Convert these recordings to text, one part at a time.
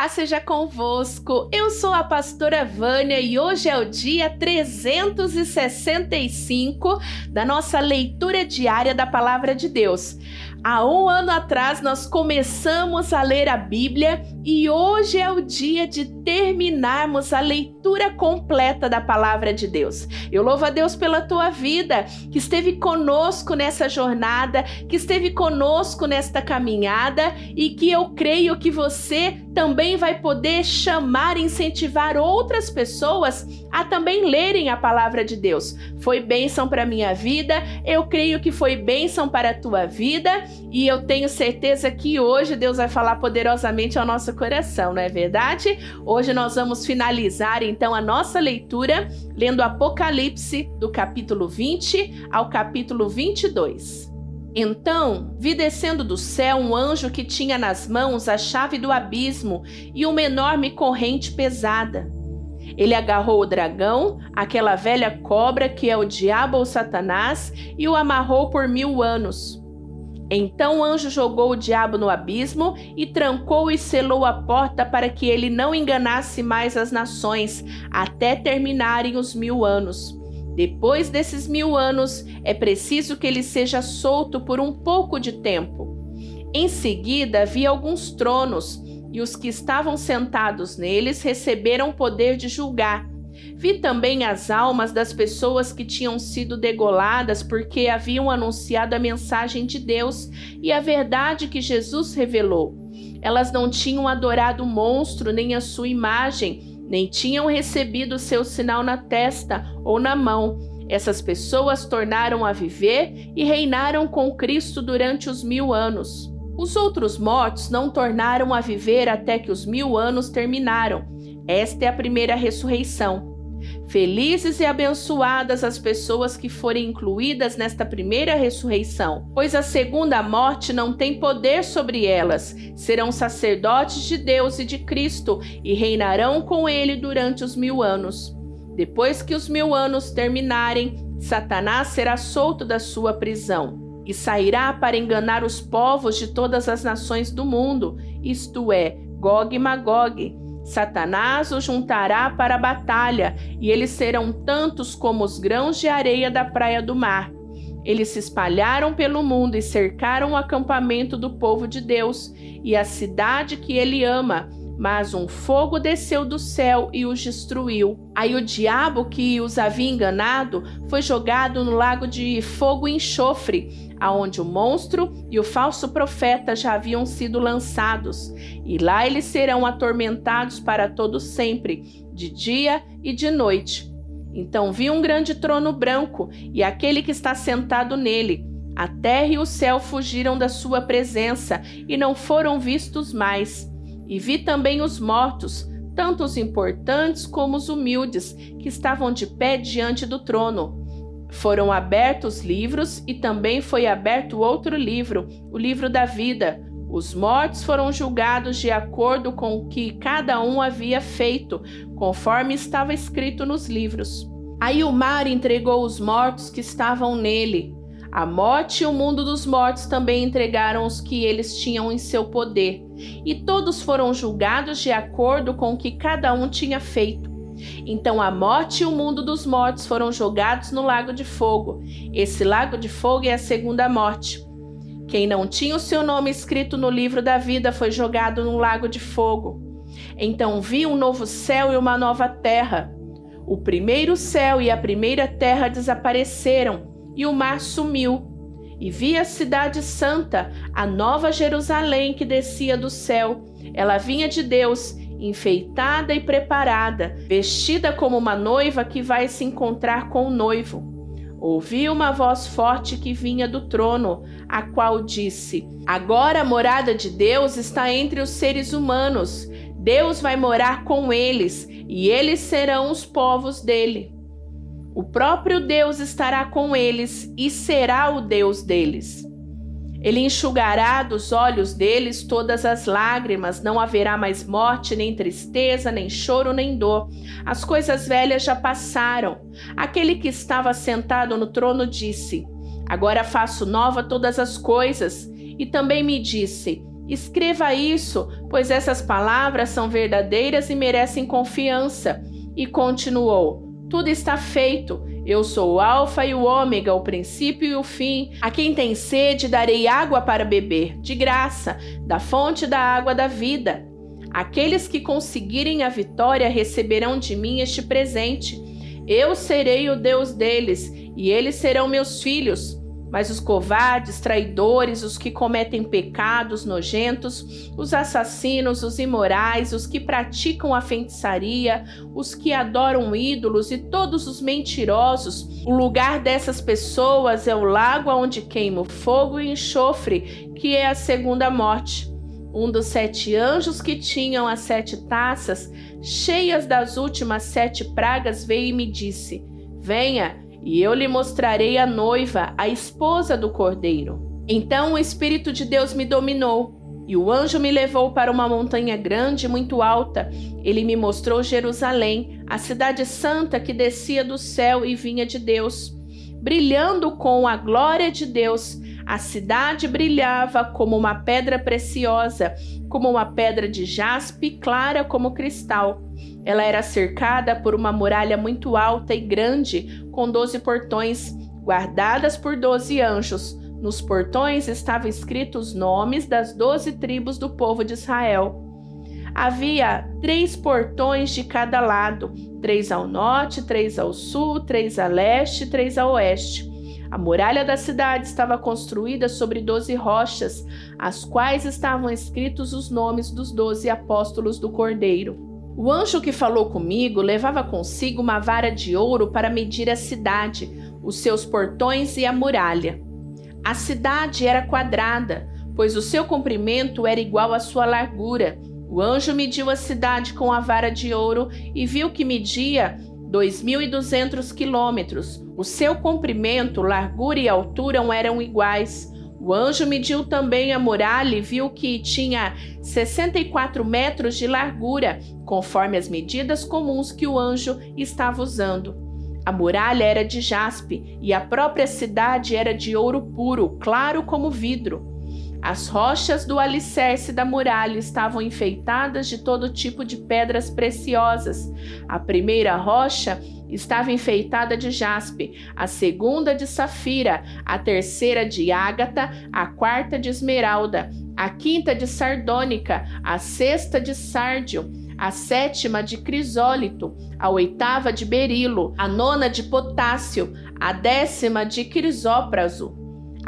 Paz seja convosco. Eu sou a pastora Vânia e hoje é o dia 365 da nossa leitura diária da palavra de Deus. Há um ano atrás nós começamos a ler a Bíblia e hoje é o dia de terminarmos a leitura completa da palavra de Deus. Eu louvo a Deus pela tua vida, que esteve conosco nessa jornada, que esteve conosco nesta caminhada e que eu creio que você também vai poder chamar e incentivar outras pessoas a também lerem a palavra de Deus. Foi bênção para minha vida, eu creio que foi bênção para a tua vida e eu tenho certeza que hoje Deus vai falar poderosamente ao nosso coração, não é verdade? Hoje nós vamos finalizar então a nossa leitura lendo Apocalipse do capítulo 20 ao capítulo 22. Então vi descendo do céu um anjo que tinha nas mãos a chave do abismo e uma enorme corrente pesada. Ele agarrou o dragão, aquela velha cobra que é o diabo ou Satanás, e o amarrou por mil anos. Então o anjo jogou o diabo no abismo e trancou e selou a porta para que ele não enganasse mais as nações, até terminarem os mil anos. Depois desses mil anos, é preciso que ele seja solto por um pouco de tempo. Em seguida, havia alguns tronos e os que estavam sentados neles receberam poder de julgar. Vi também as almas das pessoas que tinham sido degoladas porque haviam anunciado a mensagem de Deus e a verdade que Jesus revelou. Elas não tinham adorado o monstro nem a sua imagem, nem tinham recebido seu sinal na testa ou na mão. Essas pessoas tornaram a viver e reinaram com Cristo durante os mil anos. Os outros mortos não tornaram a viver até que os mil anos terminaram. Esta é a primeira ressurreição. Felizes e abençoadas as pessoas que forem incluídas nesta primeira ressurreição, pois a segunda morte não tem poder sobre elas. Serão sacerdotes de Deus e de Cristo e reinarão com ele durante os mil anos. Depois que os mil anos terminarem, Satanás será solto da sua prisão e sairá para enganar os povos de todas as nações do mundo, isto é, Gog e Magog. Satanás os juntará para a batalha, e eles serão tantos como os grãos de areia da praia do mar. Eles se espalharam pelo mundo e cercaram o acampamento do povo de Deus e a cidade que ele ama, mas um fogo desceu do céu e os destruiu. Aí o diabo que os havia enganado foi jogado no lago de fogo e enxofre, aonde o monstro e o falso profeta já haviam sido lançados, e lá eles serão atormentados para todo sempre, de dia e de noite. Então vi um grande trono branco e aquele que está sentado nele. A terra e o céu fugiram da sua presença e não foram vistos mais. E vi também os mortos, tanto os importantes como os humildes, que estavam de pé diante do trono. Foram abertos livros e também foi aberto outro livro, o livro da vida. Os mortos foram julgados de acordo com o que cada um havia feito, conforme estava escrito nos livros. Aí o mar entregou os mortos que estavam nele. A morte e o mundo dos mortos também entregaram os que eles tinham em seu poder, e todos foram julgados de acordo com o que cada um tinha feito. Então a morte e o mundo dos mortos foram jogados no lago de fogo. Esse lago de fogo é a segunda morte. Quem não tinha o seu nome escrito no livro da vida foi jogado no lago de fogo. Então vi um novo céu e uma nova terra. O primeiro céu e a primeira terra desapareceram e o mar sumiu. E vi a cidade santa, a nova Jerusalém que descia do céu. Ela vinha de Deus, enfeitada e preparada, vestida como uma noiva que vai se encontrar com o noivo. Ouvi uma voz forte que vinha do trono, a qual disse: Agora a morada de Deus está entre os seres humanos. Deus vai morar com eles, e eles serão os povos dele. O próprio Deus estará com eles e será o Deus deles. Ele enxugará dos olhos deles todas as lágrimas, não haverá mais morte, nem tristeza, nem choro, nem dor. As coisas velhas já passaram. Aquele que estava sentado no trono disse: Agora faço nova todas as coisas. E também me disse: Escreva isso, pois essas palavras são verdadeiras e merecem confiança. E continuou: Tudo está feito. Eu sou o Alfa e o Ômega, o princípio e o fim. A quem tem sede, darei água para beber, de graça, da fonte da água da vida. Aqueles que conseguirem a vitória receberão de mim este presente. Eu serei o Deus deles, e eles serão meus filhos. Mas os covardes, traidores, os que cometem pecados nojentos, os assassinos, os imorais, os que praticam a feitiçaria, os que adoram ídolos e todos os mentirosos, o lugar dessas pessoas é o lago onde queima fogo e enxofre, que é a segunda morte. Um dos sete anjos que tinham as sete taças, cheias das últimas sete pragas, veio e me disse: Venha e eu lhe mostrarei a noiva, a esposa do cordeiro. Então o Espírito de Deus me dominou. E o anjo me levou para uma montanha grande e muito alta. Ele me mostrou Jerusalém, a cidade santa que descia do céu e vinha de Deus. Brilhando com a glória de Deus, a cidade brilhava como uma pedra preciosa, como uma pedra de jaspe clara como cristal. Ela era cercada por uma muralha muito alta e grande, com doze portões, guardadas por doze anjos. Nos portões estavam escritos os nomes das doze tribos do povo de Israel. Havia três portões de cada lado: três ao norte, três ao sul, três a leste, três a oeste. A muralha da cidade estava construída sobre doze rochas, as quais estavam escritos os nomes dos doze apóstolos do Cordeiro. O anjo que falou comigo levava consigo uma vara de ouro para medir a cidade, os seus portões e a muralha. A cidade era quadrada, pois o seu comprimento era igual à sua largura. O anjo mediu a cidade com a vara de ouro e viu que media 2.200 quilômetros. O seu comprimento, largura e altura eram iguais. O anjo mediu também a muralha e viu que tinha 64 metros de largura, conforme as medidas comuns que o anjo estava usando. A muralha era de jaspe e a própria cidade era de ouro puro, claro como vidro. As rochas do alicerce da muralha estavam enfeitadas de todo tipo de pedras preciosas. A primeira rocha estava enfeitada de jaspe, a segunda de safira, a terceira de ágata, a quarta de esmeralda, a quinta de sardônica, a sexta de sárdio, a sétima de crisólito, a oitava de berilo, a nona de potássio, a décima de crisópraso,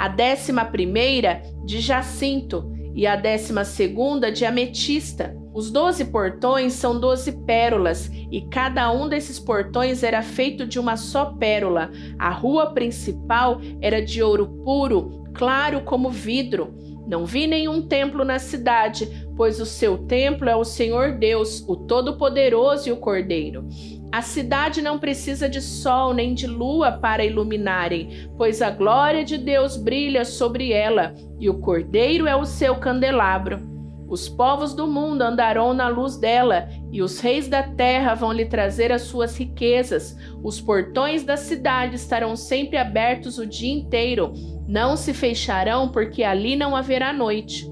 a décima primeira de jacinto e a décima segunda de ametista. Os doze portões são doze pérolas, e cada um desses portões era feito de uma só pérola. A rua principal era de ouro puro, claro como vidro. Não vi nenhum templo na cidade, pois o seu templo é o Senhor Deus, o Todo-Poderoso e o Cordeiro. A cidade não precisa de sol nem de lua para iluminarem, pois a glória de Deus brilha sobre ela, e o Cordeiro é o seu candelabro. Os povos do mundo andarão na luz dela, e os reis da terra vão lhe trazer as suas riquezas. Os portões da cidade estarão sempre abertos o dia inteiro, não se fecharão, porque ali não haverá noite.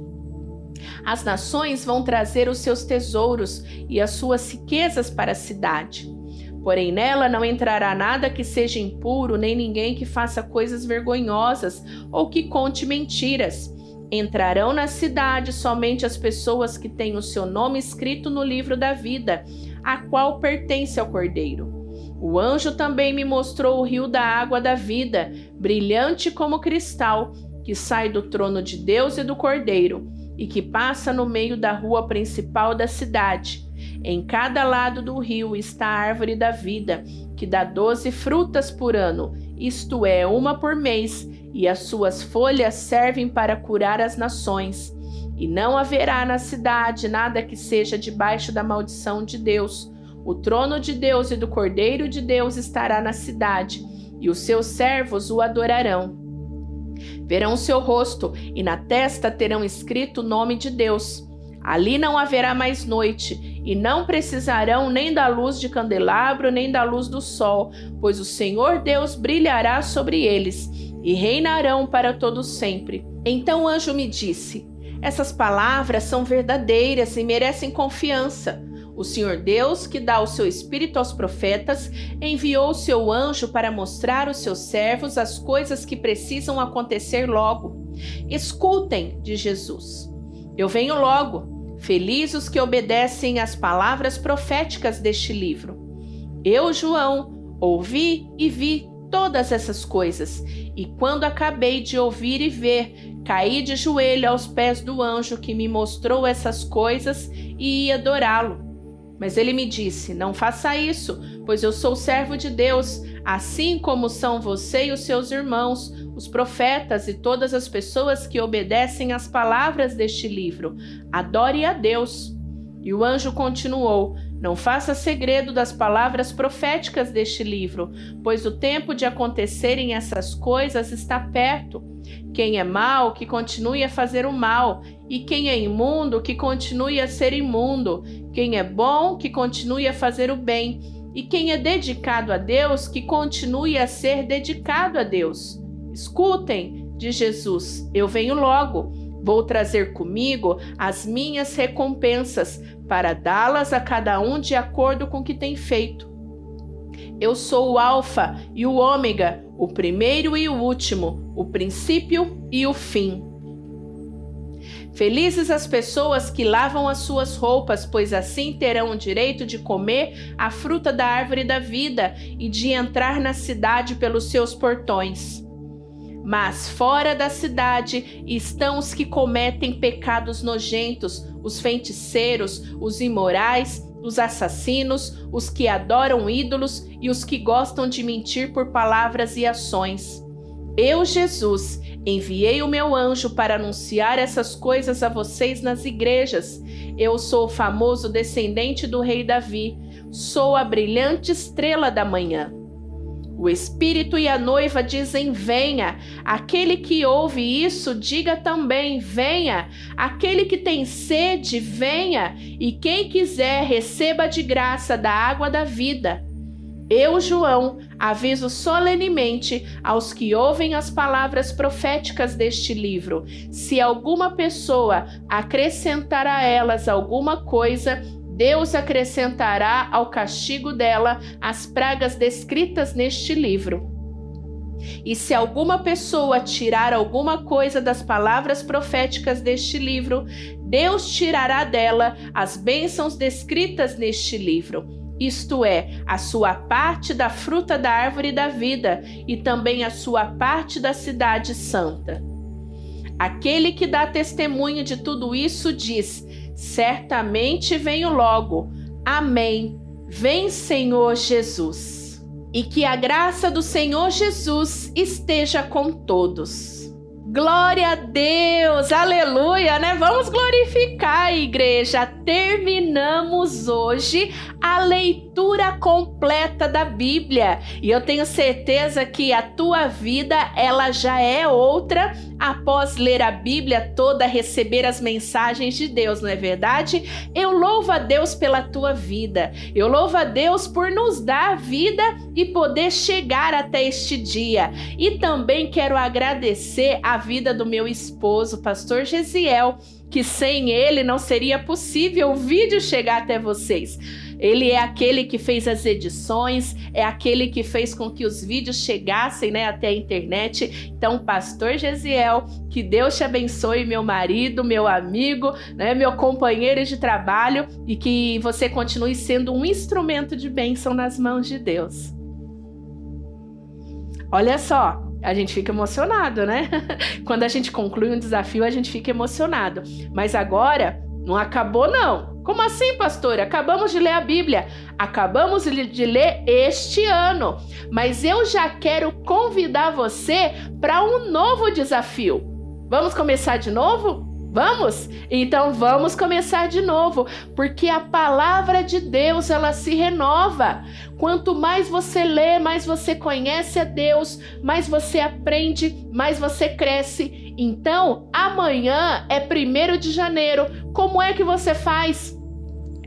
As nações vão trazer os seus tesouros e as suas riquezas para a cidade. Porém, nela não entrará nada que seja impuro, nem ninguém que faça coisas vergonhosas ou que conte mentiras Entrarão na cidade somente as pessoas que têm o seu nome escrito no livro da vida, a qual pertence ao Cordeiro. O anjo também me mostrou o rio da água da vida, brilhante como cristal, que sai do trono de Deus e do Cordeiro, e que passa no meio da rua principal da cidade. Em cada lado do rio está a árvore da vida, que dá doze frutas por ano, isto é, uma por mês, e as suas folhas servem para curar as nações. E não haverá na cidade nada que seja debaixo da maldição de Deus. O trono de Deus e do Cordeiro de Deus estará na cidade, e os seus servos o adorarão. Verão seu rosto, e na testa terão escrito o nome de Deus. Ali não haverá mais noite, e não precisarão nem da luz de candelabro, nem da luz do sol, pois o Senhor Deus brilhará sobre eles e reinarão para todo sempre. Então o anjo me disse: Essas palavras são verdadeiras e merecem confiança. O Senhor Deus, que dá o seu espírito aos profetas, enviou o seu anjo para mostrar aos seus servos as coisas que precisam acontecer logo. Escutem de Jesus. Eu venho logo. Felizes os que obedecem às palavras proféticas deste livro. Eu, João, ouvi e vi todas essas coisas, e quando acabei de ouvir e ver, caí de joelho aos pés do anjo que me mostrou essas coisas e ia adorá-lo. Mas ele me disse: Não faça isso, pois eu sou servo de Deus, assim como são você e os seus irmãos, os profetas e todas as pessoas que obedecem às palavras deste livro. Adore a Deus. E o anjo continuou: Não faça segredo das palavras proféticas deste livro, pois o tempo de acontecerem essas coisas está perto. Quem é mau, que continue a fazer o mal, e quem é imundo, que continue a ser imundo. Quem é bom, que continue a fazer o bem, e quem é dedicado a Deus, que continue a ser dedicado a Deus. Escutem, de Jesus: Eu venho logo. Vou trazer comigo as minhas recompensas para dá-las a cada um de acordo com o que tem feito. Eu sou o Alfa e o Ômega, o primeiro e o último, o princípio e o fim. Felizes as pessoas que lavam as suas roupas, pois assim terão o direito de comer a fruta da árvore da vida e de entrar na cidade pelos seus portões. Mas fora da cidade estão os que cometem pecados nojentos, os feiticeiros, os imorais, os assassinos, os que adoram ídolos e os que gostam de mentir por palavras e ações. Eu, Jesus, enviei o meu anjo para anunciar essas coisas a vocês nas igrejas. Eu sou o famoso descendente do rei Davi, sou a brilhante estrela da manhã. O Espírito e a noiva dizem: Venha. Aquele que ouve isso, diga também: Venha. Aquele que tem sede, venha. E quem quiser, receba de graça da água da vida. Eu, João, aviso solenemente aos que ouvem as palavras proféticas deste livro: se alguma pessoa acrescentar a elas alguma coisa, Deus acrescentará ao castigo dela as pragas descritas neste livro. E se alguma pessoa tirar alguma coisa das palavras proféticas deste livro, Deus tirará dela as bênçãos descritas neste livro, isto é, a sua parte da fruta da árvore da vida e também a sua parte da cidade santa. Aquele que dá testemunho de tudo isso diz: certamente venho logo. Amém. Vem, Senhor Jesus. E que a graça do Senhor Jesus esteja com todos. Glória a Deus, aleluia, né? Vamos glorificar a igreja. Terminamos hoje a leitura completa da Bíblia e eu tenho certeza que a tua vida ela já é outra após ler a Bíblia toda, receber as mensagens de Deus, não é verdade? Eu louvo a Deus pela tua vida. Eu louvo a Deus por nos dar vida e poder chegar até este dia. E também quero agradecer a vida do meu esposo, pastor Gesiel, que sem ele não seria possível o vídeo chegar até vocês. Ele é aquele que fez as edições, é aquele que fez com que os vídeos chegassem né, até a internet. Então, Pastor Gesiel, que Deus te abençoe, meu marido, meu amigo, né, meu companheiro de trabalho, e que você continue sendo um instrumento de bênção nas mãos de Deus. Olha só, a gente fica emocionado, né? Quando a gente conclui um desafio, a gente fica emocionado. Mas agora não acabou, não. Como assim, pastor? Acabamos de ler a Bíblia. Acabamos de ler este ano. Mas eu já quero convidar você para um novo desafio. Vamos começar de novo? Vamos? Então vamos começar de novo, porque a palavra de Deus ela se renova. Quanto mais você lê, mais você conhece a Deus, mais você aprende, mais você cresce. Então, amanhã é primeiro de janeiro. Como é que você faz?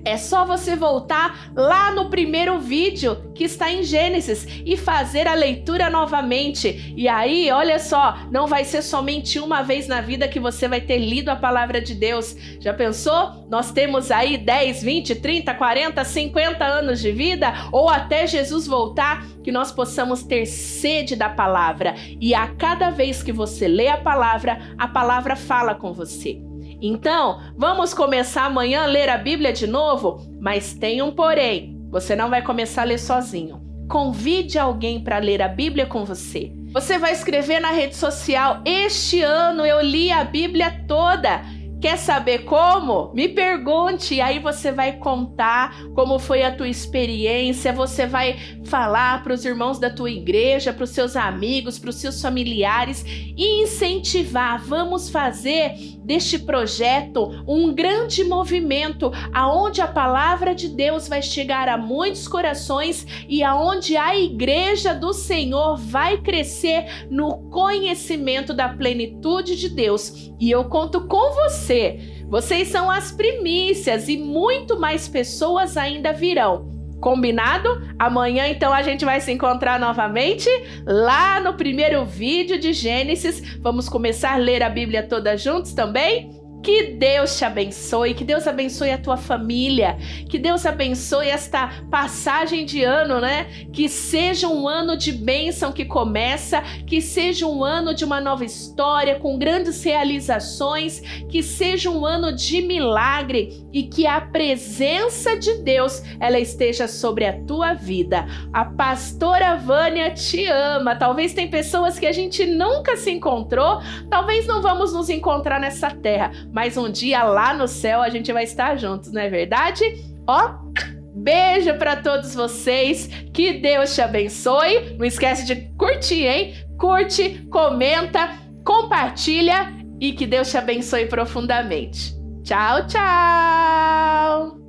É só você voltar lá no primeiro vídeo que está em Gênesis e fazer a leitura novamente. E aí, olha só, não vai ser somente uma vez na vida que você vai ter lido a palavra de Deus. Já pensou? Nós temos aí 10, 20, 30, 40, 50 anos de vida ou até Jesus voltar que nós possamos ter sede da palavra e a cada vez que você lê a palavra, a palavra fala com você. Então, vamos começar amanhã a ler a Bíblia de novo? Mas tem um porém: você não vai começar a ler sozinho. Convide alguém para ler a Bíblia com você. Você vai escrever na rede social: Este ano eu li a Bíblia toda. Quer saber como? Me pergunte, aí você vai contar como foi a tua experiência, você vai falar para os irmãos da tua igreja, para os seus amigos, para os seus familiares e incentivar. Vamos fazer deste projeto um grande movimento aonde a palavra de Deus vai chegar a muitos corações e aonde a igreja do Senhor vai crescer no conhecimento da plenitude de Deus. E eu conto com você. Vocês são as primícias e muito mais pessoas ainda virão. Combinado? Amanhã então a gente vai se encontrar novamente lá no primeiro vídeo de Gênesis. Vamos começar a ler a Bíblia toda juntos também? Que Deus te abençoe, que Deus abençoe a tua família, que Deus abençoe esta passagem de ano, né? Que seja um ano de bênção que começa, que seja um ano de uma nova história com grandes realizações, que seja um ano de milagre e que a presença de Deus ela esteja sobre a tua vida. A pastora Vânia te ama. Talvez tem pessoas que a gente nunca se encontrou, talvez não vamos nos encontrar nessa terra mas um dia lá no céu a gente vai estar juntos, não é verdade? Ó, beijo para todos vocês, que Deus te abençoe. Não esquece de curtir, hein? Curte, comenta, compartilha e que Deus te abençoe profundamente. Tchau, tchau!